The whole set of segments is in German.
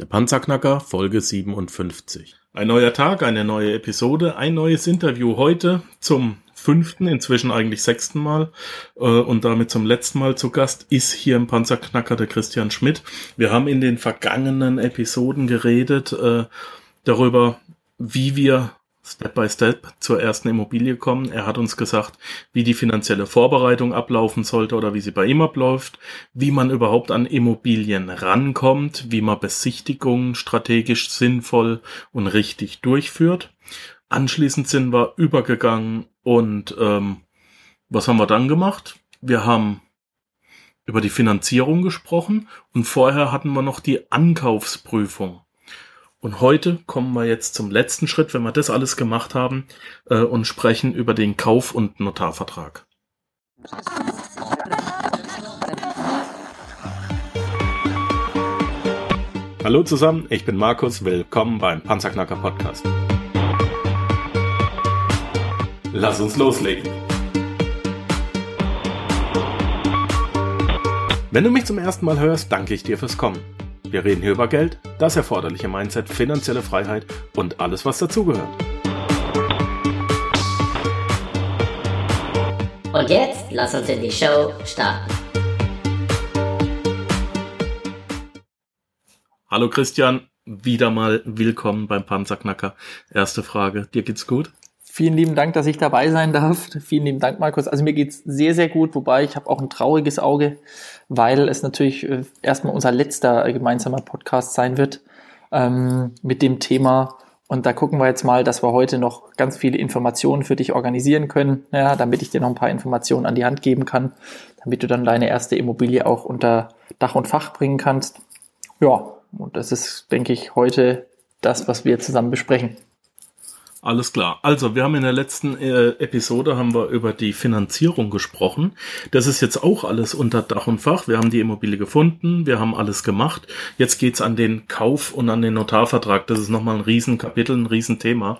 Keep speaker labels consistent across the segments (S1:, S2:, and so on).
S1: Der Panzerknacker, Folge 57. Ein neuer Tag, eine neue Episode, ein neues Interview heute zum fünften, inzwischen eigentlich sechsten Mal äh, und damit zum letzten Mal zu Gast ist hier im Panzerknacker der Christian Schmidt. Wir haben in den vergangenen Episoden geredet äh, darüber, wie wir Step by Step zur ersten Immobilie kommen. Er hat uns gesagt, wie die finanzielle Vorbereitung ablaufen sollte oder wie sie bei ihm abläuft, wie man überhaupt an Immobilien rankommt, wie man Besichtigungen strategisch sinnvoll und richtig durchführt. Anschließend sind wir übergegangen und ähm, was haben wir dann gemacht? Wir haben über die Finanzierung gesprochen und vorher hatten wir noch die Ankaufsprüfung. Und heute kommen wir jetzt zum letzten Schritt, wenn wir das alles gemacht haben, äh, und sprechen über den Kauf- und Notarvertrag. Hallo zusammen, ich bin Markus, willkommen beim Panzerknacker Podcast. Lass uns loslegen. Wenn du mich zum ersten Mal hörst, danke ich dir fürs Kommen. Wir reden hier über Geld, das erforderliche Mindset, finanzielle Freiheit und alles, was dazugehört.
S2: Und jetzt lass uns in die Show starten.
S1: Hallo Christian, wieder mal willkommen beim Panzerknacker. Erste Frage, dir geht's gut?
S3: Vielen lieben Dank, dass ich dabei sein darf. Vielen lieben Dank, Markus. Also mir geht's sehr, sehr gut, wobei ich habe auch ein trauriges Auge, weil es natürlich äh, erstmal unser letzter gemeinsamer Podcast sein wird ähm, mit dem Thema. Und da gucken wir jetzt mal, dass wir heute noch ganz viele Informationen für dich organisieren können, ja, damit ich dir noch ein paar Informationen an die Hand geben kann, damit du dann deine erste Immobilie auch unter Dach und Fach bringen kannst. Ja, und das ist, denke ich, heute das, was wir zusammen besprechen.
S1: Alles klar. Also, wir haben in der letzten äh, Episode haben wir über die Finanzierung gesprochen. Das ist jetzt auch alles unter Dach und Fach. Wir haben die Immobilie gefunden, wir haben alles gemacht. Jetzt geht's an den Kauf und an den Notarvertrag. Das ist nochmal ein Riesenkapitel, ein Riesenthema.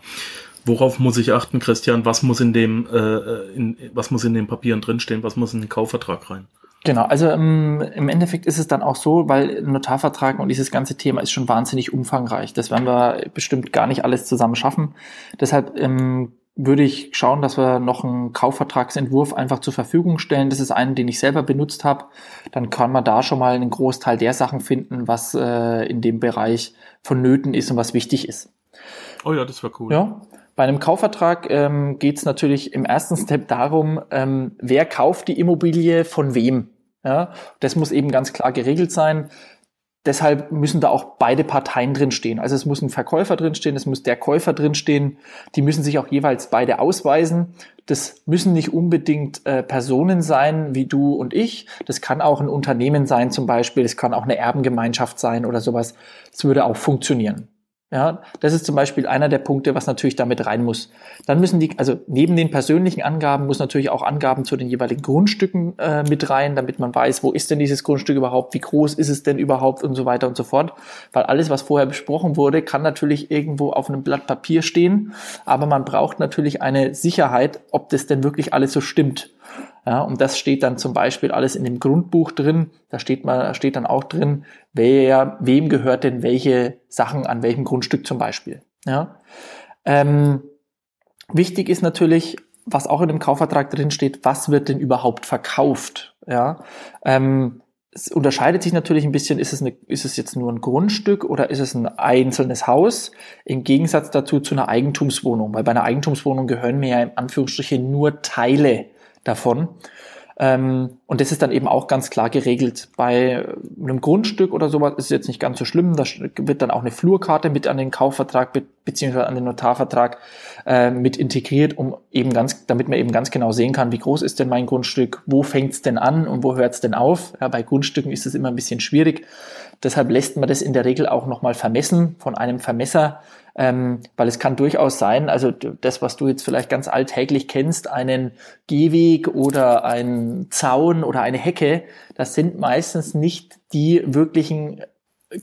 S1: Worauf muss ich achten, Christian? Was muss in dem, äh, in, was muss in den Papieren drinstehen? Was muss in den Kaufvertrag rein?
S3: Genau, also ähm, im Endeffekt ist es dann auch so, weil Notarvertrag und dieses ganze Thema ist schon wahnsinnig umfangreich. Das werden wir bestimmt gar nicht alles zusammen schaffen. Deshalb ähm, würde ich schauen, dass wir noch einen Kaufvertragsentwurf einfach zur Verfügung stellen. Das ist einen, den ich selber benutzt habe. Dann kann man da schon mal einen Großteil der Sachen finden, was äh, in dem Bereich vonnöten ist und was wichtig ist.
S1: Oh ja, das war cool.
S3: Ja. Bei einem Kaufvertrag ähm, geht es natürlich im ersten Step darum, ähm, wer kauft die Immobilie von wem. Ja, das muss eben ganz klar geregelt sein. Deshalb müssen da auch beide Parteien drinstehen. Also es muss ein Verkäufer drinstehen, es muss der Käufer drinstehen. Die müssen sich auch jeweils beide ausweisen. Das müssen nicht unbedingt äh, Personen sein wie du und ich. Das kann auch ein Unternehmen sein zum Beispiel. Es kann auch eine Erbengemeinschaft sein oder sowas. Das würde auch funktionieren. Ja, das ist zum Beispiel einer der Punkte, was natürlich damit rein muss. Dann müssen die, also neben den persönlichen Angaben muss natürlich auch Angaben zu den jeweiligen Grundstücken äh, mit rein, damit man weiß, wo ist denn dieses Grundstück überhaupt, wie groß ist es denn überhaupt und so weiter und so fort. Weil alles, was vorher besprochen wurde, kann natürlich irgendwo auf einem Blatt Papier stehen, aber man braucht natürlich eine Sicherheit, ob das denn wirklich alles so stimmt. Ja, und das steht dann zum Beispiel alles in dem Grundbuch drin. Da steht mal, steht dann auch drin, wer, wem gehört denn welche Sachen an welchem Grundstück zum Beispiel. Ja. Ähm, wichtig ist natürlich, was auch in dem Kaufvertrag drin steht, was wird denn überhaupt verkauft? Ja. Ähm, es unterscheidet sich natürlich ein bisschen, ist es, eine, ist es jetzt nur ein Grundstück oder ist es ein einzelnes Haus? Im Gegensatz dazu zu einer Eigentumswohnung, weil bei einer Eigentumswohnung gehören mir ja in Anführungsstrichen nur Teile davon. Ähm, und das ist dann eben auch ganz klar geregelt. Bei einem Grundstück oder sowas ist es jetzt nicht ganz so schlimm. Da wird dann auch eine Flurkarte mit an den Kaufvertrag be beziehungsweise an den Notarvertrag äh, mit integriert, um eben ganz, damit man eben ganz genau sehen kann, wie groß ist denn mein Grundstück, wo fängt es denn an und wo hört es denn auf. Ja, bei Grundstücken ist es immer ein bisschen schwierig. Deshalb lässt man das in der Regel auch nochmal vermessen von einem Vermesser, ähm, weil es kann durchaus sein, also das, was du jetzt vielleicht ganz alltäglich kennst, einen Gehweg oder einen Zaun oder eine Hecke, das sind meistens nicht die wirklichen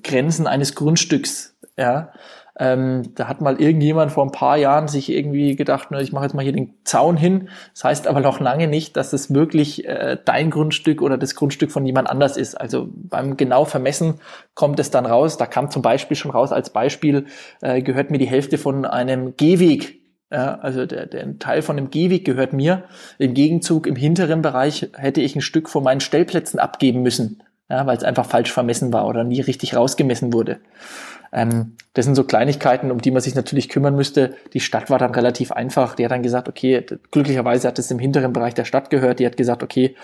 S3: Grenzen eines Grundstücks. Ja? Ähm, da hat mal irgendjemand vor ein paar Jahren sich irgendwie gedacht, ne, ich mache jetzt mal hier den Zaun hin. Das heißt aber noch lange nicht, dass es wirklich äh, dein Grundstück oder das Grundstück von jemand anders ist. Also beim genau Vermessen kommt es dann raus. Da kam zum Beispiel schon raus als Beispiel, äh, gehört mir die Hälfte von einem Gehweg ja, also der, der Teil von dem Gehweg gehört mir. Im Gegenzug im hinteren Bereich hätte ich ein Stück von meinen Stellplätzen abgeben müssen, ja, weil es einfach falsch vermessen war oder nie richtig rausgemessen wurde. Ähm, das sind so Kleinigkeiten, um die man sich natürlich kümmern müsste. Die Stadt war dann relativ einfach. Die hat dann gesagt, okay, glücklicherweise hat es im hinteren Bereich der Stadt gehört. Die hat gesagt, okay,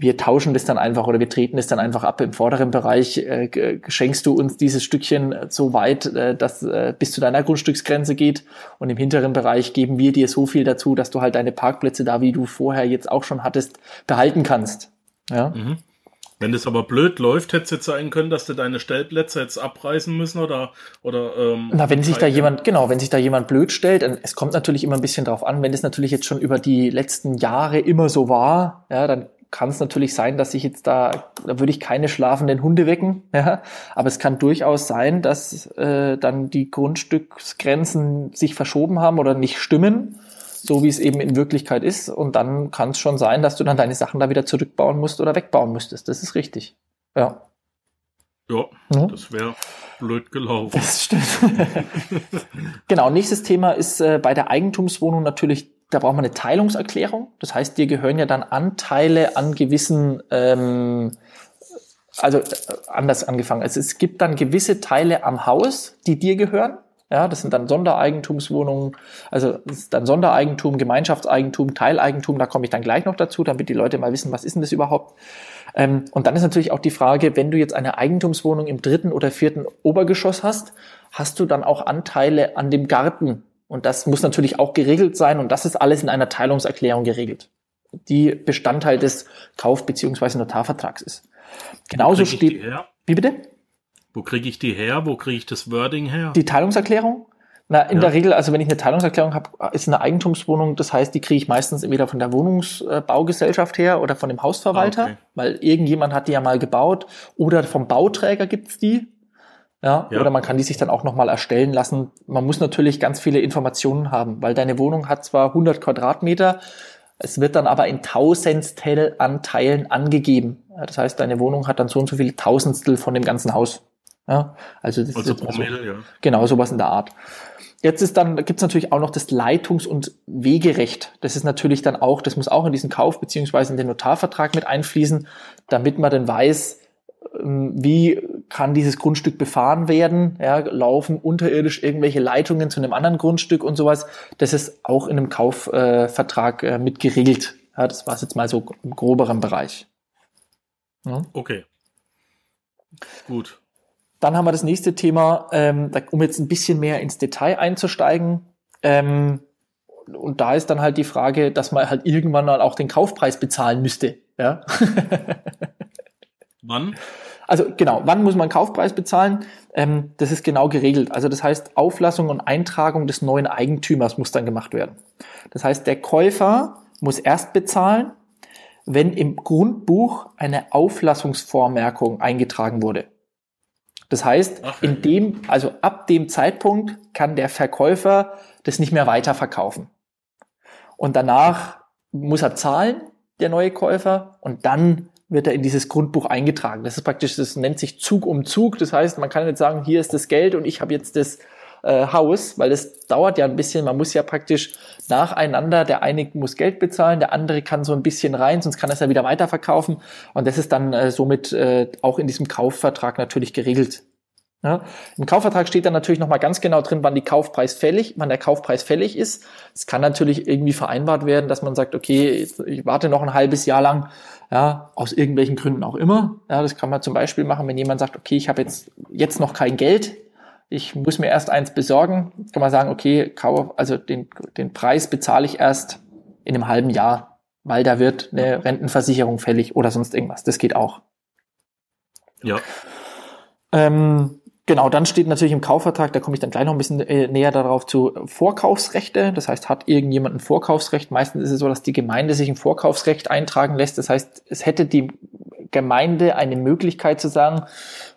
S3: wir tauschen das dann einfach oder wir treten es dann einfach ab im vorderen Bereich. Äh, schenkst du uns dieses Stückchen so weit, äh, dass äh, bis zu deiner Grundstücksgrenze geht und im hinteren Bereich geben wir dir so viel dazu, dass du halt deine Parkplätze da, wie du vorher jetzt auch schon hattest, behalten kannst. Ja. Mhm.
S1: Wenn das aber blöd läuft, hätte es jetzt sein können, dass du deine Stellplätze jetzt abreißen müssen oder oder
S3: ähm, Na, wenn sich da jemand genau, wenn sich da jemand blöd stellt, es kommt natürlich immer ein bisschen drauf an, wenn das natürlich jetzt schon über die letzten Jahre immer so war, ja, dann kann es natürlich sein, dass ich jetzt da, da würde ich keine schlafenden Hunde wecken, ja, aber es kann durchaus sein, dass äh, dann die Grundstücksgrenzen sich verschoben haben oder nicht stimmen, so wie es eben in Wirklichkeit ist und dann kann es schon sein, dass du dann deine Sachen da wieder zurückbauen musst oder wegbauen müsstest. Das ist richtig. Ja.
S1: Ja, ja. das wäre blöd gelaufen.
S3: Das stimmt. genau, nächstes Thema ist äh, bei der Eigentumswohnung natürlich da braucht man eine Teilungserklärung. Das heißt, dir gehören ja dann Anteile an gewissen, ähm, also äh, anders angefangen. Also es gibt dann gewisse Teile am Haus, die dir gehören. Ja, das sind dann Sondereigentumswohnungen, also das ist dann Sondereigentum, Gemeinschaftseigentum, Teileigentum, da komme ich dann gleich noch dazu, damit die Leute mal wissen, was ist denn das überhaupt. Ähm, und dann ist natürlich auch die Frage, wenn du jetzt eine Eigentumswohnung im dritten oder vierten Obergeschoss hast, hast du dann auch Anteile an dem Garten, und das muss natürlich auch geregelt sein und das ist alles in einer Teilungserklärung geregelt, die Bestandteil des Kauf- bzw. Notarvertrags ist. Genauso steht. Wie bitte?
S1: Wo kriege ich die her? Wo kriege ich das Wording her?
S3: Die Teilungserklärung? Na, in ja. der Regel, also wenn ich eine Teilungserklärung habe, ist eine Eigentumswohnung, das heißt, die kriege ich meistens entweder von der Wohnungsbaugesellschaft her oder von dem Hausverwalter, ah, okay. weil irgendjemand hat die ja mal gebaut oder vom Bauträger gibt's die. Ja, ja, oder man kann die sich dann auch nochmal erstellen lassen. Man muss natürlich ganz viele Informationen haben, weil deine Wohnung hat zwar 100 Quadratmeter, es wird dann aber in Tausendstel Anteilen angegeben. Das heißt, deine Wohnung hat dann so und so viele Tausendstel von dem ganzen Haus. Ja, also das also ist Promille, so, ja. genau sowas in der Art. Jetzt ist dann, gibt es natürlich auch noch das Leitungs- und Wegerecht. Das ist natürlich dann auch, das muss auch in diesen Kauf beziehungsweise in den Notarvertrag mit einfließen, damit man dann weiß, ähm, wie kann dieses Grundstück befahren werden, ja, laufen unterirdisch irgendwelche Leitungen zu einem anderen Grundstück und sowas. Das ist auch in einem Kaufvertrag äh, mit geregelt. Ja, das war jetzt mal so im groberen Bereich.
S1: Ja. Okay. Gut.
S3: Dann haben wir das nächste Thema, ähm, um jetzt ein bisschen mehr ins Detail einzusteigen. Ähm, und da ist dann halt die Frage, dass man halt irgendwann mal auch den Kaufpreis bezahlen müsste. Ja.
S1: Wann?
S3: Also genau, wann muss man Kaufpreis bezahlen? Ähm, das ist genau geregelt. Also das heißt, Auflassung und Eintragung des neuen Eigentümers muss dann gemacht werden. Das heißt, der Käufer muss erst bezahlen, wenn im Grundbuch eine Auflassungsvormerkung eingetragen wurde. Das heißt, Ach, in dem, also ab dem Zeitpunkt kann der Verkäufer das nicht mehr weiterverkaufen. Und danach muss er zahlen, der neue Käufer, und dann wird er in dieses Grundbuch eingetragen. Das ist praktisch, das nennt sich Zug um Zug. Das heißt, man kann jetzt sagen, hier ist das Geld und ich habe jetzt das äh, Haus, weil das dauert ja ein bisschen. Man muss ja praktisch nacheinander, der eine muss Geld bezahlen, der andere kann so ein bisschen rein, sonst kann er es ja wieder weiterverkaufen. Und das ist dann äh, somit äh, auch in diesem Kaufvertrag natürlich geregelt. Ja, Im Kaufvertrag steht dann natürlich nochmal ganz genau drin, wann die Kaufpreis fällig, wann der Kaufpreis fällig ist. Es kann natürlich irgendwie vereinbart werden, dass man sagt, okay, ich warte noch ein halbes Jahr lang, ja, aus irgendwelchen Gründen auch immer. Ja, das kann man zum Beispiel machen, wenn jemand sagt, okay, ich habe jetzt, jetzt noch kein Geld, ich muss mir erst eins besorgen, kann man sagen, okay, kauf, also den, den Preis bezahle ich erst in einem halben Jahr, weil da wird eine Rentenversicherung fällig oder sonst irgendwas. Das geht auch.
S1: Ja.
S3: Ähm, Genau, dann steht natürlich im Kaufvertrag, da komme ich dann gleich noch ein bisschen äh, näher darauf zu, Vorkaufsrechte. Das heißt, hat irgendjemand ein Vorkaufsrecht? Meistens ist es so, dass die Gemeinde sich ein Vorkaufsrecht eintragen lässt. Das heißt, es hätte die Gemeinde eine Möglichkeit zu sagen,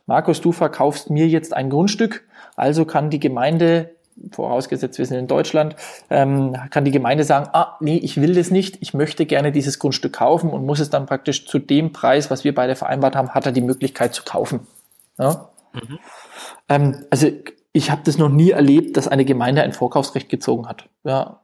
S3: Markus, du verkaufst mir jetzt ein Grundstück, also kann die Gemeinde vorausgesetzt wir sind in Deutschland, ähm, kann die Gemeinde sagen, ah, nee, ich will das nicht, ich möchte gerne dieses Grundstück kaufen und muss es dann praktisch zu dem Preis, was wir beide vereinbart haben, hat er die Möglichkeit zu kaufen. Ja? Mhm. Ähm, also ich habe das noch nie erlebt, dass eine Gemeinde ein Vorkaufsrecht gezogen hat. Ja,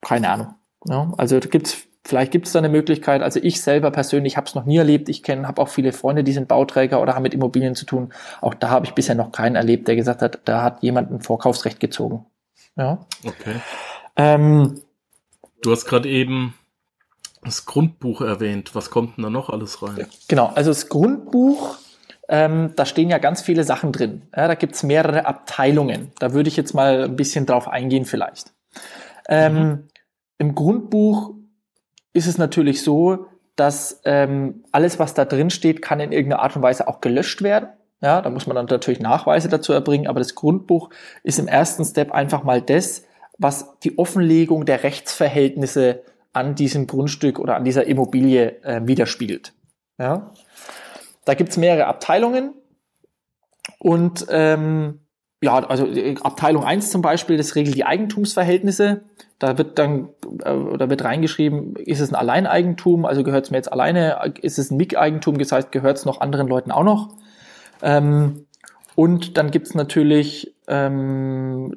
S3: keine Ahnung. Ja, also da gibt's Vielleicht gibt es da eine Möglichkeit. Also ich selber persönlich habe es noch nie erlebt. Ich kenne, habe auch viele Freunde, die sind Bauträger oder haben mit Immobilien zu tun. Auch da habe ich bisher noch keinen erlebt, der gesagt hat, da hat jemand ein Vorkaufsrecht gezogen. Ja.
S1: Okay. Ähm, du hast gerade eben das Grundbuch erwähnt. Was kommt denn da noch alles rein?
S3: Genau, also das Grundbuch, ähm, da stehen ja ganz viele Sachen drin. Ja, da gibt's mehrere Abteilungen. Da würde ich jetzt mal ein bisschen drauf eingehen vielleicht. Ähm, mhm. Im Grundbuch ist es natürlich so, dass ähm, alles, was da drin steht, kann in irgendeiner Art und Weise auch gelöscht werden. Ja, da muss man dann natürlich Nachweise dazu erbringen, aber das Grundbuch ist im ersten Step einfach mal das, was die Offenlegung der Rechtsverhältnisse an diesem Grundstück oder an dieser Immobilie äh, widerspiegelt. Ja. Da gibt's mehrere Abteilungen und ähm, ja, also äh, Abteilung 1 zum Beispiel, das regelt die Eigentumsverhältnisse. Da wird dann, äh, da wird reingeschrieben, ist es ein Alleineigentum, also gehört es mir jetzt alleine, ist es ein Mick-Eigentum, das heißt, gehört es noch anderen Leuten auch noch. Ähm, und dann gibt's natürlich ähm,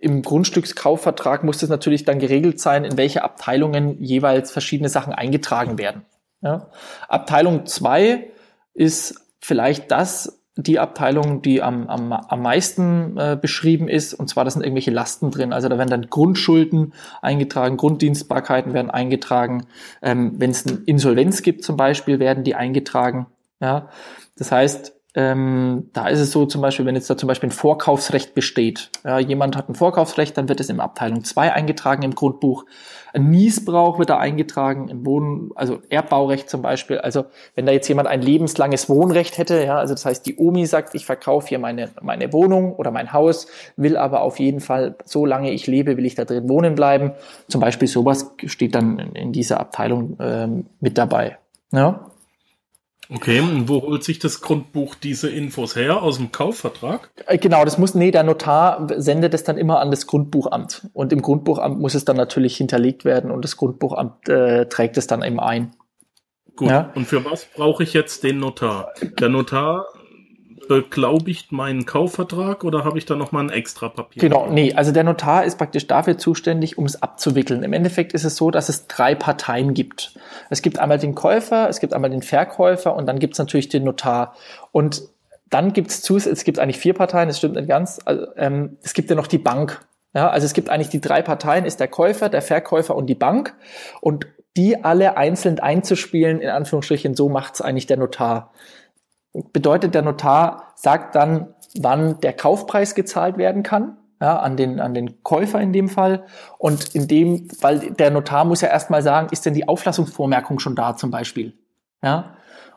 S3: im Grundstückskaufvertrag muss es natürlich dann geregelt sein, in welche Abteilungen jeweils verschiedene Sachen eingetragen werden. Ja? Abteilung 2 ist vielleicht das, die Abteilung, die am, am, am meisten äh, beschrieben ist, und zwar, da sind irgendwelche Lasten drin. Also da werden dann Grundschulden eingetragen, Grunddienstbarkeiten werden eingetragen. Ähm, Wenn es eine Insolvenz gibt zum Beispiel, werden die eingetragen. Ja, das heißt, ähm, da ist es so zum Beispiel, wenn jetzt da zum Beispiel ein Vorkaufsrecht besteht, ja, jemand hat ein Vorkaufsrecht, dann wird es in Abteilung 2 eingetragen im Grundbuch. Ein Niesbrauch wird da eingetragen, im Wohn, also Erbbaurecht zum Beispiel. Also wenn da jetzt jemand ein lebenslanges Wohnrecht hätte, ja, also das heißt, die Omi sagt, ich verkaufe hier meine, meine Wohnung oder mein Haus, will aber auf jeden Fall, solange ich lebe, will ich da drin wohnen bleiben. Zum Beispiel sowas steht dann in dieser Abteilung ähm, mit dabei. Ja.
S1: Okay, und wo holt sich das Grundbuch diese Infos her? Aus dem Kaufvertrag?
S3: Äh, genau, das muss, nee, der Notar sendet es dann immer an das Grundbuchamt. Und im Grundbuchamt muss es dann natürlich hinterlegt werden und das Grundbuchamt äh, trägt es dann eben ein.
S1: Gut, ja? und für was brauche ich jetzt den Notar? Der Notar beglaubigt meinen Kaufvertrag oder habe ich da nochmal ein extra Papier?
S3: Genau, nee, also der Notar ist praktisch dafür zuständig, um es abzuwickeln. Im Endeffekt ist es so, dass es drei Parteien gibt. Es gibt einmal den Käufer, es gibt einmal den Verkäufer und dann gibt es natürlich den Notar. Und dann gibt es zu, es gibt eigentlich vier Parteien, das stimmt nicht ganz. Also, ähm, es gibt ja noch die Bank. Ja, also es gibt eigentlich die drei Parteien, ist der Käufer, der Verkäufer und die Bank. Und die alle einzeln einzuspielen, in Anführungsstrichen, so macht es eigentlich der Notar bedeutet, der Notar sagt dann, wann der Kaufpreis gezahlt werden kann, ja, an den, an den Käufer in dem Fall. Und in dem, weil der Notar muss ja erstmal sagen, ist denn die Auflassungsvormerkung schon da zum Beispiel? Ja,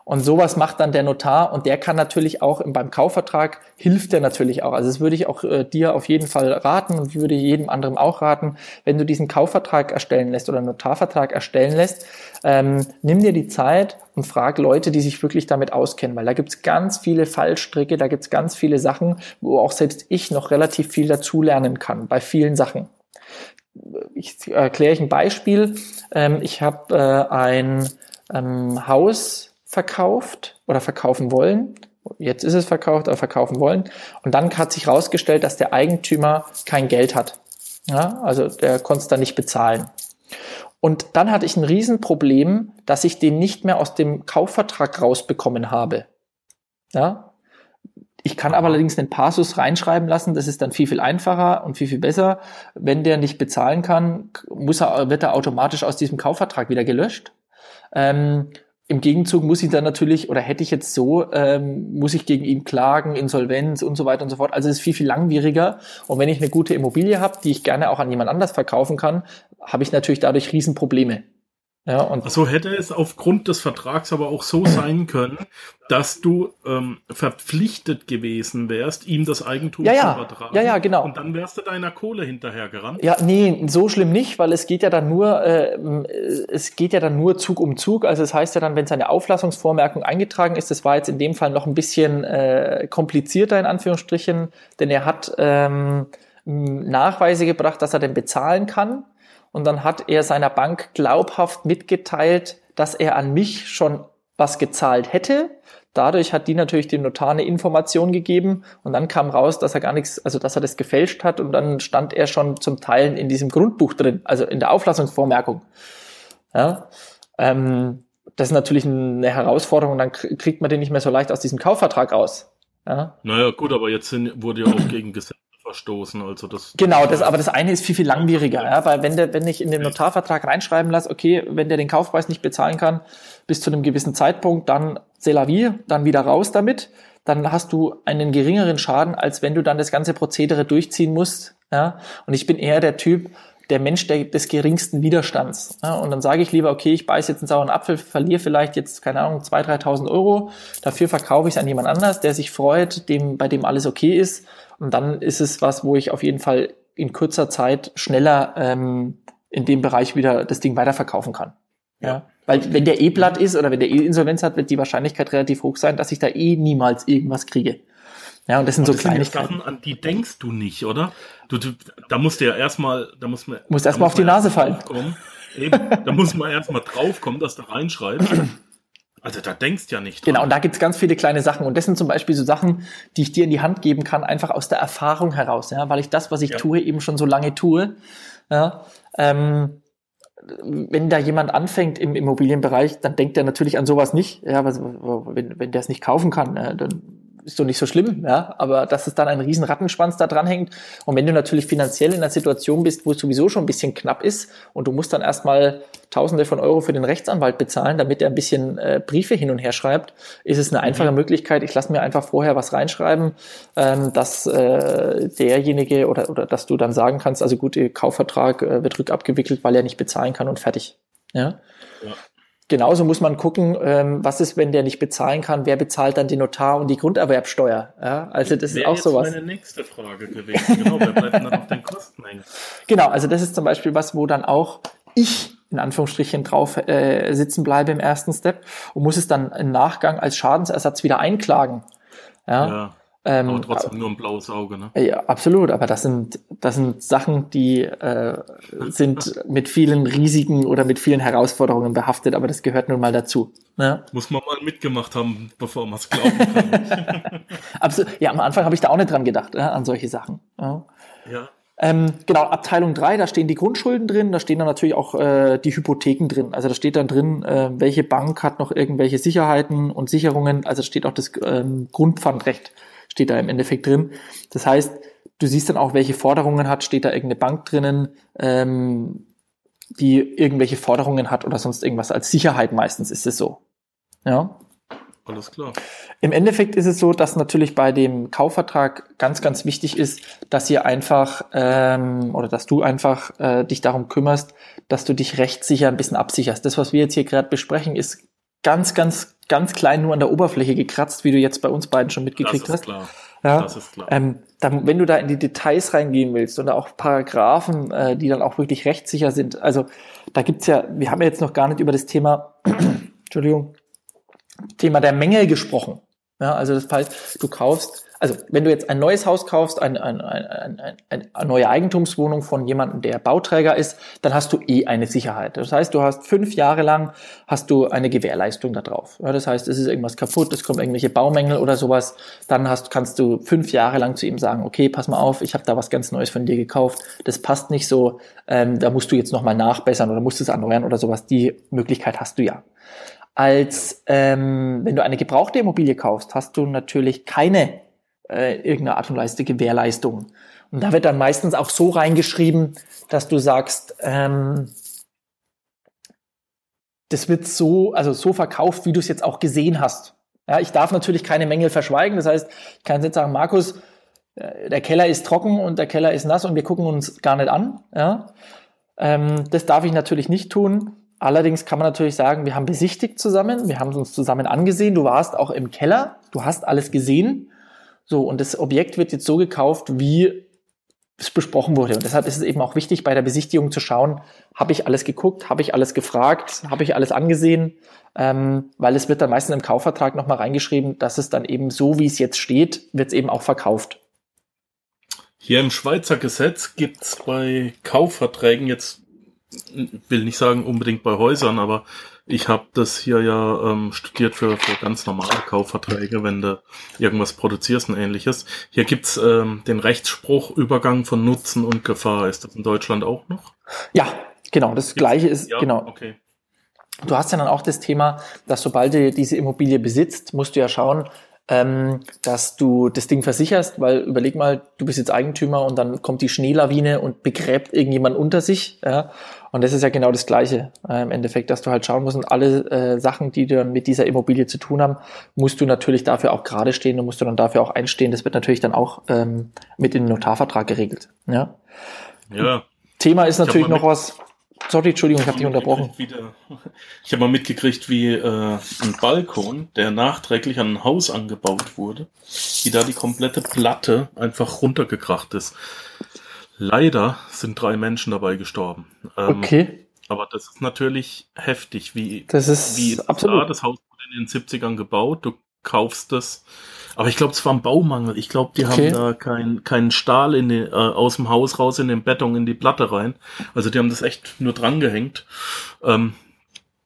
S3: und sowas macht dann der Notar und der kann natürlich auch beim Kaufvertrag hilft der natürlich auch. Also das würde ich auch äh, dir auf jeden Fall raten und würde jedem anderen auch raten, wenn du diesen Kaufvertrag erstellen lässt oder einen Notarvertrag erstellen lässt, ähm, nimm dir die Zeit und frag Leute, die sich wirklich damit auskennen, weil da gibt's ganz viele Fallstricke, da gibt's ganz viele Sachen, wo auch selbst ich noch relativ viel dazulernen kann bei vielen Sachen. Ich erkläre euch ein Beispiel. Ähm, ich habe äh, ein ähm, Haus verkauft oder verkaufen wollen. Jetzt ist es verkauft, aber verkaufen wollen. Und dann hat sich herausgestellt, dass der Eigentümer kein Geld hat. Ja, also der konnte es dann nicht bezahlen. Und dann hatte ich ein Riesenproblem, dass ich den nicht mehr aus dem Kaufvertrag rausbekommen habe. Ja, ich kann aber allerdings den Passus reinschreiben lassen, das ist dann viel, viel einfacher und viel, viel besser. Wenn der nicht bezahlen kann, muss er, wird er automatisch aus diesem Kaufvertrag wieder gelöscht. Ähm, im Gegenzug muss ich dann natürlich, oder hätte ich jetzt so, ähm, muss ich gegen ihn klagen, Insolvenz und so weiter und so fort. Also es ist viel, viel langwieriger. Und wenn ich eine gute Immobilie habe, die ich gerne auch an jemand anders verkaufen kann, habe ich natürlich dadurch Riesenprobleme.
S1: Ja, und so hätte es aufgrund des Vertrags aber auch so sein können, dass du ähm, verpflichtet gewesen wärst, ihm das Eigentum
S3: ja, ja. zu übertragen. Ja, ja, genau.
S1: Und dann wärst du deiner Kohle hinterhergerannt.
S3: Ja, nee, so schlimm nicht, weil es geht ja dann nur, äh, es geht ja dann nur Zug um Zug. Also es das heißt ja dann, wenn seine Auflassungsvormerkung eingetragen ist, das war jetzt in dem Fall noch ein bisschen äh, komplizierter in Anführungsstrichen, denn er hat ähm, Nachweise gebracht, dass er denn bezahlen kann und dann hat er seiner Bank glaubhaft mitgeteilt, dass er an mich schon was gezahlt hätte. Dadurch hat die natürlich dem Notar eine Information gegeben und dann kam raus, dass er gar nichts, also dass er das gefälscht hat und dann stand er schon zum Teil in diesem Grundbuch drin, also in der Auflassungsvormerkung. Ja, ähm, das ist natürlich eine Herausforderung dann kriegt man den nicht mehr so leicht aus diesem Kaufvertrag raus.
S1: Ja. Naja, gut, aber jetzt sind, wurde ja auch gegen Gesetz verstoßen. Also das
S3: genau, das, aber das eine ist viel, viel langwieriger, ja, weil wenn der, wenn ich in den Notarvertrag reinschreiben lasse, okay, wenn der den Kaufpreis nicht bezahlen kann, bis zu einem gewissen Zeitpunkt, dann c'est la vie, dann wieder raus damit, dann hast du einen geringeren Schaden, als wenn du dann das ganze Prozedere durchziehen musst, ja. Und ich bin eher der Typ, der Mensch der, des geringsten Widerstands. Ja, und dann sage ich lieber, okay, ich beiße jetzt einen sauren Apfel, verliere vielleicht jetzt, keine Ahnung, 2.000, 3.000 Euro. Dafür verkaufe ich es an jemand anders, der sich freut, dem, bei dem alles okay ist. Und dann ist es was, wo ich auf jeden Fall in kurzer Zeit schneller ähm, in dem Bereich wieder das Ding weiterverkaufen kann. Ja. ja. Weil wenn der eh platt ist oder wenn der eh Insolvenz hat, wird die Wahrscheinlichkeit relativ hoch sein, dass ich da eh niemals irgendwas kriege. Ja, und das sind und so. Sind
S1: Sachen, an die denkst du nicht, oder? Du, du, da musst du ja erstmal, da muss man.
S3: Muss erstmal auf die Nase fallen.
S1: Eben, da muss man erstmal draufkommen, dass du reinschreibst. Also da denkst ja nicht.
S3: Dran. Genau, und da gibt's ganz viele kleine Sachen. Und das sind zum Beispiel so Sachen, die ich dir in die Hand geben kann, einfach aus der Erfahrung heraus, ja, weil ich das, was ich ja. tue, eben schon so lange tue. Ja, ähm, wenn da jemand anfängt im Immobilienbereich, dann denkt er natürlich an sowas nicht. Ja, wenn, wenn der es nicht kaufen kann, dann ist doch nicht so schlimm, ja, aber dass es dann ein riesen Rattenschwanz da dran hängt und wenn du natürlich finanziell in einer Situation bist, wo es sowieso schon ein bisschen knapp ist und du musst dann erstmal Tausende von Euro für den Rechtsanwalt bezahlen, damit er ein bisschen äh, Briefe hin und her schreibt, ist es eine einfache mhm. Möglichkeit, ich lasse mir einfach vorher was reinschreiben, ähm, dass äh, derjenige oder, oder dass du dann sagen kannst, also gut, Kaufvertrag äh, wird rückabgewickelt, weil er nicht bezahlen kann und fertig. Ja. ja. Genauso muss man gucken, ähm, was ist, wenn der nicht bezahlen kann, wer bezahlt dann den Notar und die Grunderwerbsteuer. Ja, also das ist auch jetzt sowas. Das
S1: meine nächste Frage gewesen. Genau, wer bleibt dann auf den Kosten hängen?
S3: Genau, also das ist zum Beispiel was, wo dann auch ich in Anführungsstrichen drauf äh, sitzen bleibe im ersten Step und muss es dann im Nachgang als Schadensersatz wieder einklagen. Ja. ja.
S1: Ähm, aber trotzdem nur ein blaues Auge, ne?
S3: Ja, absolut. Aber das sind, das sind Sachen, die äh, sind mit vielen Risiken oder mit vielen Herausforderungen behaftet, aber das gehört nun mal dazu. Ne?
S1: Muss man mal mitgemacht haben, bevor man es glauben kann.
S3: absolut. Ja, am Anfang habe ich da auch nicht dran gedacht, ja, an solche Sachen. Ja. ja. Ähm, genau, Abteilung 3, da stehen die Grundschulden drin, da stehen dann natürlich auch äh, die Hypotheken drin. Also da steht dann drin, äh, welche Bank hat noch irgendwelche Sicherheiten und Sicherungen. Also steht auch das ähm, Grundpfandrecht steht da im Endeffekt drin. Das heißt, du siehst dann auch, welche Forderungen hat, steht da irgendeine Bank drinnen, ähm, die irgendwelche Forderungen hat oder sonst irgendwas. Als Sicherheit meistens ist es so. Ja.
S1: Alles klar.
S3: Im Endeffekt ist es so, dass natürlich bei dem Kaufvertrag ganz, ganz wichtig ist, dass ihr einfach ähm, oder dass du einfach äh, dich darum kümmerst, dass du dich rechtssicher ein bisschen absicherst. Das, was wir jetzt hier gerade besprechen, ist ganz, ganz, ganz klein nur an der Oberfläche gekratzt, wie du jetzt bei uns beiden schon mitgekriegt das ist hast. Klar. Ja, das ist klar. Ähm, dann, wenn du da in die Details reingehen willst und auch Paragraphen, äh, die dann auch wirklich rechtssicher sind, also da gibt's ja, wir haben ja jetzt noch gar nicht über das Thema, Entschuldigung, Thema der Mängel gesprochen. Ja, also das heißt, du kaufst also wenn du jetzt ein neues Haus kaufst, eine, eine, eine, eine neue Eigentumswohnung von jemandem, der Bauträger ist, dann hast du eh eine Sicherheit. Das heißt, du hast fünf Jahre lang hast du eine Gewährleistung da drauf. Ja, das heißt, es ist irgendwas kaputt, es kommen irgendwelche Baumängel oder sowas, dann hast, kannst du fünf Jahre lang zu ihm sagen, okay, pass mal auf, ich habe da was ganz Neues von dir gekauft, das passt nicht so, ähm, da musst du jetzt nochmal nachbessern oder musst es erneuern oder sowas. Die Möglichkeit hast du ja als ähm, wenn du eine gebrauchte Immobilie kaufst, hast du natürlich keine äh, irgendeine Art und Weise Gewährleistung. Und da wird dann meistens auch so reingeschrieben, dass du sagst, ähm, das wird so, also so verkauft, wie du es jetzt auch gesehen hast. Ja, ich darf natürlich keine Mängel verschweigen. Das heißt, ich kann jetzt sagen, Markus, äh, der Keller ist trocken und der Keller ist nass und wir gucken uns gar nicht an. Ja? Ähm, das darf ich natürlich nicht tun. Allerdings kann man natürlich sagen, wir haben besichtigt zusammen, wir haben uns zusammen angesehen, du warst auch im Keller, du hast alles gesehen. So, und das Objekt wird jetzt so gekauft, wie es besprochen wurde. Und deshalb ist es eben auch wichtig, bei der Besichtigung zu schauen, habe ich alles geguckt, habe ich alles gefragt, habe ich alles angesehen, ähm, weil es wird dann meistens im Kaufvertrag nochmal reingeschrieben, dass es dann eben so, wie es jetzt steht, wird es eben auch verkauft.
S1: Hier im Schweizer Gesetz gibt's bei Kaufverträgen jetzt, will nicht sagen unbedingt bei Häusern, aber ich habe das hier ja ähm, studiert für, für ganz normale Kaufverträge, wenn du irgendwas produzierst und ähnliches. Hier gibt's ähm, den Rechtsspruch Übergang von Nutzen und Gefahr. Ist das in Deutschland auch noch?
S3: Ja, genau. Das gibt's? gleiche ist, ja, genau. Okay. Du hast ja dann auch das Thema, dass sobald du diese Immobilie besitzt, musst du ja schauen, ähm, dass du das Ding versicherst, weil überleg mal, du bist jetzt Eigentümer und dann kommt die Schneelawine und begräbt irgendjemand unter sich. Ja? Und das ist ja genau das Gleiche äh, im Endeffekt, dass du halt schauen musst und alle äh, Sachen, die dann mit dieser Immobilie zu tun haben, musst du natürlich dafür auch gerade stehen und musst du dann dafür auch einstehen. Das wird natürlich dann auch ähm, mit in den Notarvertrag geregelt. Ja. ja. Thema ist natürlich noch was, Sorry, Entschuldigung, ich habe dich unterbrochen.
S1: Wieder, ich habe mal mitgekriegt, wie äh, ein Balkon, der nachträglich an ein Haus angebaut wurde, wie da die komplette Platte einfach runtergekracht ist. Leider sind drei Menschen dabei gestorben.
S3: Ähm, okay.
S1: Aber das ist natürlich heftig, wie,
S3: das ist
S1: wie absolut. Da? Das Haus wurde in den 70ern gebaut, du kaufst das aber ich glaube, es war ein Baumangel. Ich glaube, die okay. haben da keinen keinen Stahl in die, äh, aus dem Haus raus in den Beton in die Platte rein. Also die haben das echt nur dran gehängt. Ähm,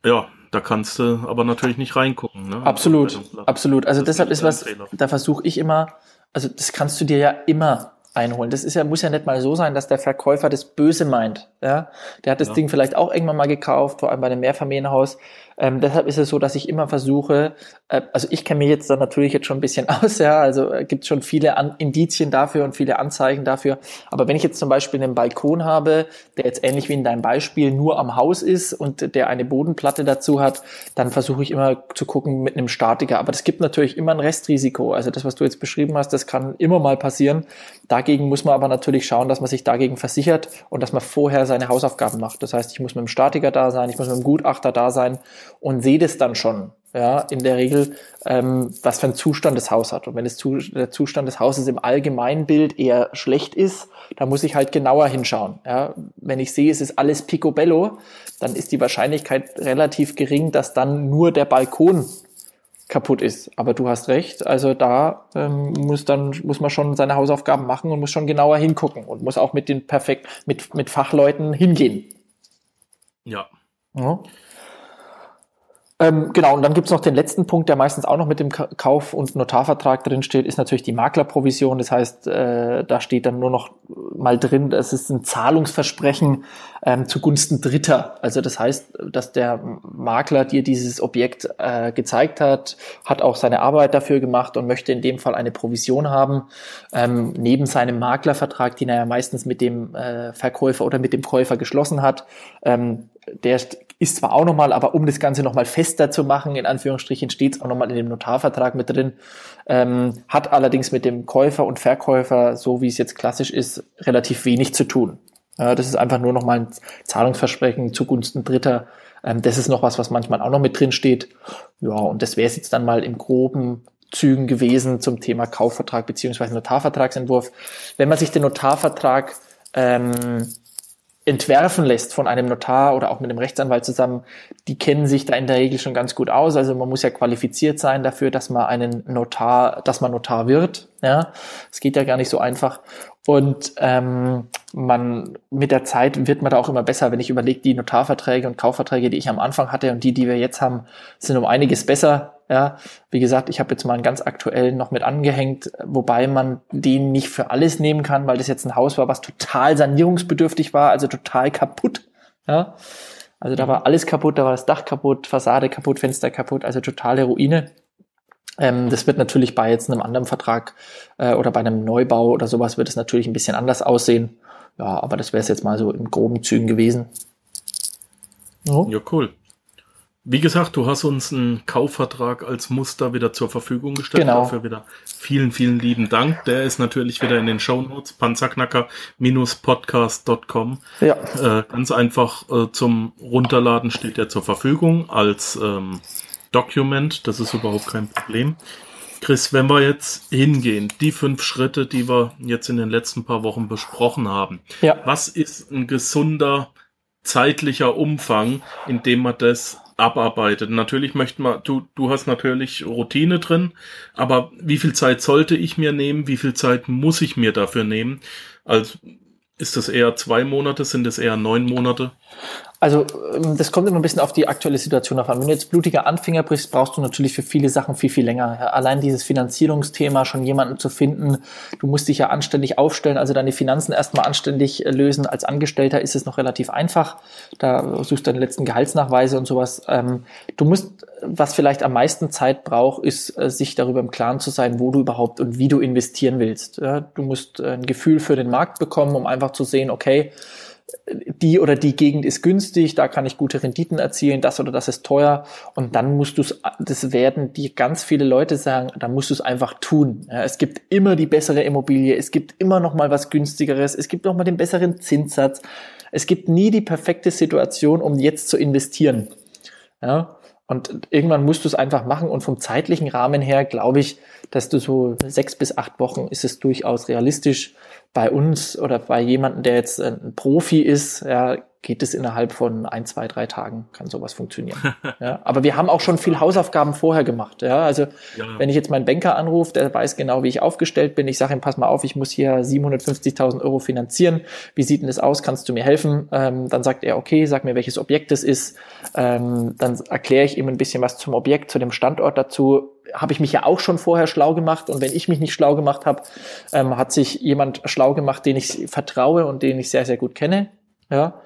S1: ja, da kannst du aber natürlich nicht reingucken. Ne?
S3: Absolut, absolut. Also das deshalb ist was, da versuche ich immer, also das kannst du dir ja immer einholen. Das ist ja, muss ja nicht mal so sein, dass der Verkäufer das böse meint. Ja? Der hat das ja. Ding vielleicht auch irgendwann mal gekauft, vor allem bei einem Mehrfamilienhaus. Ähm, deshalb ist es so, dass ich immer versuche, äh, also ich kenne mich jetzt da natürlich jetzt schon ein bisschen aus, ja, also äh, gibt schon viele An Indizien dafür und viele Anzeichen dafür. Aber wenn ich jetzt zum Beispiel einen Balkon habe, der jetzt ähnlich wie in deinem Beispiel nur am Haus ist und der eine Bodenplatte dazu hat, dann versuche ich immer zu gucken mit einem Statiker. Aber das gibt natürlich immer ein Restrisiko. Also das, was du jetzt beschrieben hast, das kann immer mal passieren. Dagegen muss man aber natürlich schauen, dass man sich dagegen versichert und dass man vorher seine Hausaufgaben macht. Das heißt, ich muss mit dem Statiker da sein, ich muss mit dem Gutachter da sein und sehe das dann schon, ja, in der Regel, ähm, was für einen Zustand das Haus hat. Und wenn das zu, der Zustand des Hauses im Allgemeinbild eher schlecht ist, dann muss ich halt genauer hinschauen. Ja. Wenn ich sehe, es ist alles picobello, dann ist die Wahrscheinlichkeit relativ gering, dass dann nur der Balkon kaputt ist. Aber du hast recht, also da ähm, muss dann muss man schon seine Hausaufgaben machen und muss schon genauer hingucken und muss auch mit den perfekt mit mit Fachleuten hingehen.
S1: Ja. ja.
S3: Ähm, genau, und dann gibt's noch den letzten Punkt, der meistens auch noch mit dem Kauf- und Notarvertrag drin steht, ist natürlich die Maklerprovision. Das heißt, äh, da steht dann nur noch mal drin, es ist ein Zahlungsversprechen ähm, zugunsten Dritter. Also das heißt, dass der Makler dir dieses Objekt äh, gezeigt hat, hat auch seine Arbeit dafür gemacht und möchte in dem Fall eine Provision haben, ähm, neben seinem Maklervertrag, den er ja meistens mit dem äh, Verkäufer oder mit dem Käufer geschlossen hat. Ähm, der ist zwar auch nochmal, aber um das Ganze nochmal fester zu machen, in Anführungsstrichen, steht es auch nochmal in dem Notarvertrag mit drin, ähm, hat allerdings mit dem Käufer und Verkäufer, so wie es jetzt klassisch ist, relativ wenig zu tun. Ja, das ist einfach nur nochmal ein Zahlungsversprechen zugunsten Dritter. Ähm, das ist noch was, was manchmal auch noch mit drin steht. Ja, und das wäre es jetzt dann mal im groben Zügen gewesen zum Thema Kaufvertrag beziehungsweise Notarvertragsentwurf. Wenn man sich den Notarvertrag ähm, entwerfen lässt von einem Notar oder auch mit einem Rechtsanwalt zusammen, die kennen sich da in der Regel schon ganz gut aus. Also man muss ja qualifiziert sein dafür, dass man einen Notar, dass man Notar wird. Ja, es geht ja gar nicht so einfach. Und ähm, man mit der Zeit wird man da auch immer besser. Wenn ich überlege, die Notarverträge und Kaufverträge, die ich am Anfang hatte und die, die wir jetzt haben, sind um einiges besser. Ja, wie gesagt, ich habe jetzt mal einen ganz aktuellen noch mit angehängt, wobei man den nicht für alles nehmen kann, weil das jetzt ein Haus war, was total sanierungsbedürftig war, also total kaputt. Ja, also da war alles kaputt, da war das Dach kaputt, Fassade kaputt, Fenster kaputt, also totale Ruine. Ähm, das wird natürlich bei jetzt einem anderen Vertrag äh, oder bei einem Neubau oder sowas wird es natürlich ein bisschen anders aussehen. Ja, aber das wäre es jetzt mal so in groben Zügen gewesen.
S1: Oh. Ja, cool. Wie gesagt, du hast uns einen Kaufvertrag als Muster wieder zur Verfügung gestellt.
S3: Genau.
S1: Dafür wieder vielen, vielen lieben Dank. Der ist natürlich wieder in den Shownotes, panzerknacker-podcast.com.
S3: Ja.
S1: Äh, ganz einfach äh, zum Runterladen steht der zur Verfügung als ähm, Document. Das ist überhaupt kein Problem. Chris, wenn wir jetzt hingehen, die fünf Schritte, die wir jetzt in den letzten paar Wochen besprochen haben.
S3: Ja.
S1: Was ist ein gesunder zeitlicher Umfang, in dem man das abarbeitet. Natürlich möchte man, du, du hast natürlich Routine drin, aber wie viel Zeit sollte ich mir nehmen? Wie viel Zeit muss ich mir dafür nehmen? Also ist das eher zwei Monate? Sind es eher neun Monate?
S3: Also ähm, das kommt immer ein bisschen auf die aktuelle Situation auf an. Wenn du jetzt blutiger Anfänger bist, brauchst du natürlich für viele Sachen viel, viel länger. Allein dieses Finanzierungsthema, schon jemanden zu finden, du musst dich ja anständig aufstellen, also deine Finanzen erstmal anständig äh, lösen. Als Angestellter ist es noch relativ einfach. Da suchst du deine letzten Gehaltsnachweise und sowas. Ähm, du musst, was vielleicht am meisten Zeit braucht, ist, äh, sich darüber im Klaren zu sein, wo du überhaupt und wie du investieren willst. Du musst äh, ein Gefühl für den Markt bekommen, um einfach zu sehen, okay, die oder die Gegend ist günstig, da kann ich gute Renditen erzielen, das oder das ist teuer und dann musst du es, das werden die ganz viele Leute sagen, dann musst du es einfach tun. Ja, es gibt immer die bessere Immobilie, es gibt immer noch mal was günstigeres, es gibt noch mal den besseren Zinssatz. Es gibt nie die perfekte Situation, um jetzt zu investieren. Ja, und irgendwann musst du es einfach machen und vom zeitlichen Rahmen her glaube ich, dass du so sechs bis acht Wochen ist es durchaus realistisch, bei uns oder bei jemandem, der jetzt ein Profi ist, ja, geht es innerhalb von ein, zwei, drei Tagen, kann sowas funktionieren. ja, aber wir haben auch schon viel Hausaufgaben vorher gemacht. Ja, also ja. wenn ich jetzt meinen Banker anrufe, der weiß genau, wie ich aufgestellt bin. Ich sage ihm, pass mal auf, ich muss hier 750.000 Euro finanzieren. Wie sieht denn das aus? Kannst du mir helfen? Ähm, dann sagt er, okay, sag mir, welches Objekt es ist. Ähm, dann erkläre ich ihm ein bisschen was zum Objekt, zu dem Standort dazu habe ich mich ja auch schon vorher schlau gemacht und wenn ich mich nicht schlau gemacht habe, ähm, hat sich jemand schlau gemacht, den ich vertraue und den ich sehr, sehr gut kenne. Ja.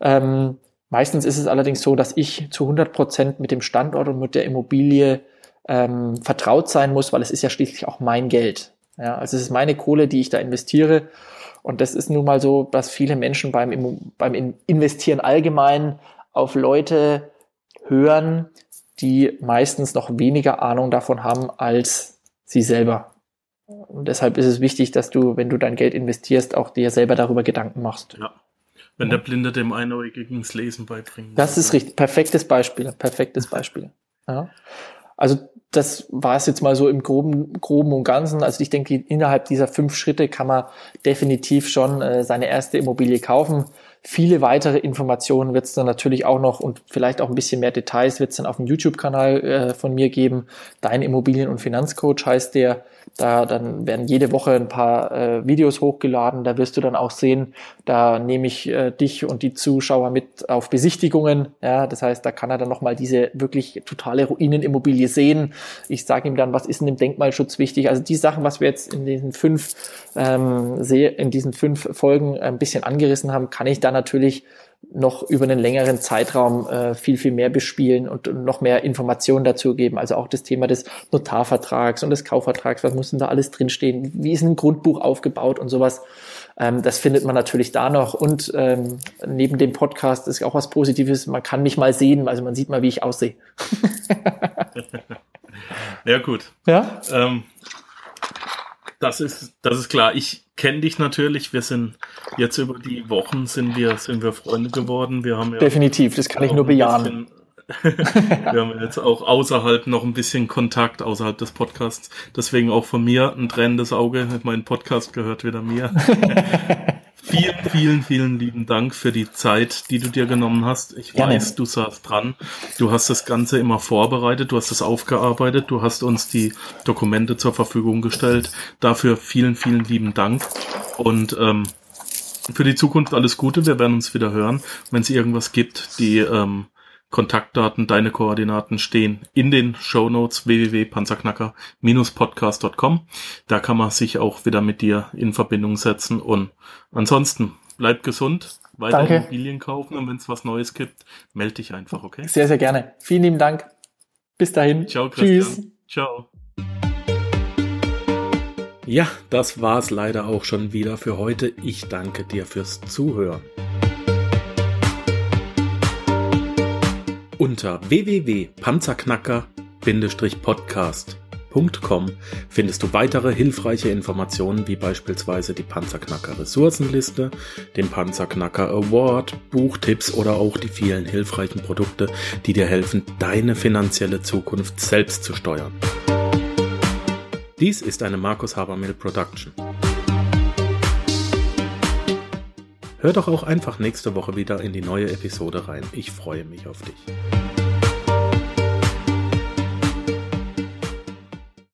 S3: Ähm, meistens ist es allerdings so, dass ich zu 100 Prozent mit dem Standort und mit der Immobilie ähm, vertraut sein muss, weil es ist ja schließlich auch mein Geld. Ja, also es ist meine Kohle, die ich da investiere. Und das ist nun mal so, dass viele Menschen beim, beim Investieren allgemein auf Leute hören, die meistens noch weniger Ahnung davon haben als sie selber. Und deshalb ist es wichtig, dass du, wenn du dein Geld investierst, auch dir selber darüber Gedanken machst.
S1: Ja. Wenn der Blinde dem Einäugigen das Lesen beibringt.
S3: Das ist richtig. Perfektes Beispiel. Perfektes Beispiel. Ja. Also das war es jetzt mal so im groben, groben und Ganzen. Also ich denke, innerhalb dieser fünf Schritte kann man definitiv schon äh, seine erste Immobilie kaufen. Viele weitere Informationen wird es dann natürlich auch noch und vielleicht auch ein bisschen mehr Details wird es dann auf dem YouTube-Kanal äh, von mir geben. Dein Immobilien- und Finanzcoach heißt der. Da dann werden jede Woche ein paar äh, Videos hochgeladen. Da wirst du dann auch sehen, da nehme ich äh, dich und die Zuschauer mit auf Besichtigungen. Ja, das heißt, da kann er dann nochmal diese wirklich totale Ruinenimmobilie sehen. Ich sage ihm dann, was ist denn im Denkmalschutz wichtig? Also die Sachen, was wir jetzt in diesen fünf ähm, in diesen fünf Folgen ein bisschen angerissen haben, kann ich da natürlich noch über einen längeren Zeitraum äh, viel, viel mehr bespielen und noch mehr Informationen dazu geben. Also auch das Thema des Notarvertrags und des Kaufvertrags, was muss denn da alles drinstehen, wie ist ein Grundbuch aufgebaut und sowas. Ähm, das findet man natürlich da noch. Und ähm, neben dem Podcast ist auch was Positives, man kann mich mal sehen, also man sieht mal, wie ich aussehe.
S1: ja, gut.
S3: Ja.
S1: Ähm, das ist, das ist klar. Ich kenne dich natürlich. Wir sind jetzt über die Wochen sind wir, sind wir Freunde geworden. Wir haben ja
S3: Definitiv, das kann ich nur bejahen.
S1: wir haben jetzt auch außerhalb noch ein bisschen Kontakt, außerhalb des Podcasts. Deswegen auch von mir ein trennendes Auge. Mein Podcast gehört wieder mir. vielen, vielen, lieben Dank für die Zeit, die du dir genommen hast. Ich Gerne. weiß, du saßt dran. Du hast das Ganze immer vorbereitet, du hast es aufgearbeitet, du hast uns die Dokumente zur Verfügung gestellt. Dafür vielen, vielen lieben Dank. Und ähm, für die Zukunft alles Gute. Wir werden uns wieder hören. Wenn es irgendwas gibt, die ähm, Kontaktdaten, deine Koordinaten stehen in den Show Notes www.panzerknacker-podcast.com. Da kann man sich auch wieder mit dir in Verbindung setzen und ansonsten bleib gesund, weiter Danke. Immobilien kaufen und wenn es was Neues gibt, melde dich einfach, okay?
S3: Sehr, sehr gerne. Vielen lieben Dank. Bis dahin.
S1: Ciao, Christian. Tschüss. Ciao. Ja, das war's leider auch schon wieder für heute. Ich danke dir fürs Zuhören. Unter www.panzerknacker-podcast.com findest du weitere hilfreiche Informationen wie beispielsweise die Panzerknacker Ressourcenliste, den Panzerknacker Award, Buchtipps oder auch die vielen hilfreichen Produkte, die dir helfen, deine finanzielle Zukunft selbst zu steuern. Dies ist eine Markus Habermill Production. Hör doch auch einfach nächste Woche wieder in die neue Episode rein. Ich freue mich auf dich.